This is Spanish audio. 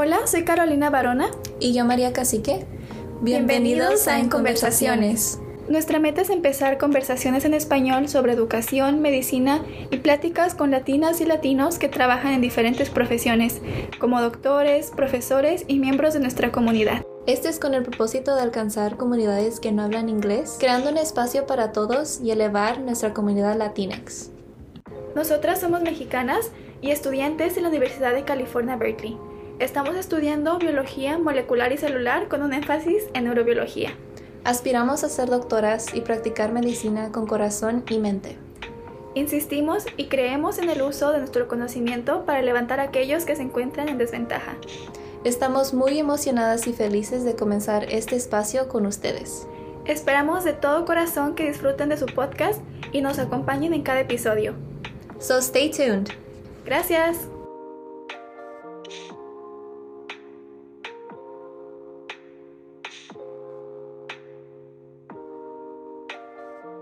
Hola, soy Carolina Barona. Y yo María Cacique. Bienvenidos, a En Conversaciones. Nuestra meta es empezar conversaciones en español sobre educación, medicina y pláticas con latinas y latinos que trabajan en diferentes profesiones, como doctores, profesores y miembros de nuestra comunidad. Este es con el propósito de alcanzar comunidades que no hablan inglés, creando un espacio para todos y elevar nuestra comunidad latinx. Nosotras somos mexicanas y estudiantes en la Universidad de California, Berkeley. Estamos estudiando biología molecular y celular con un énfasis en neurobiología. Aspiramos a ser doctoras y practicar medicina con corazón y mente. Insistimos y creemos en el uso de nuestro conocimiento para levantar a aquellos que se encuentran en desventaja. Estamos muy emocionadas y felices de comenzar este espacio con ustedes. Esperamos de todo corazón que disfruten de su podcast y nos acompañen en cada episodio. So stay tuned. Gracias.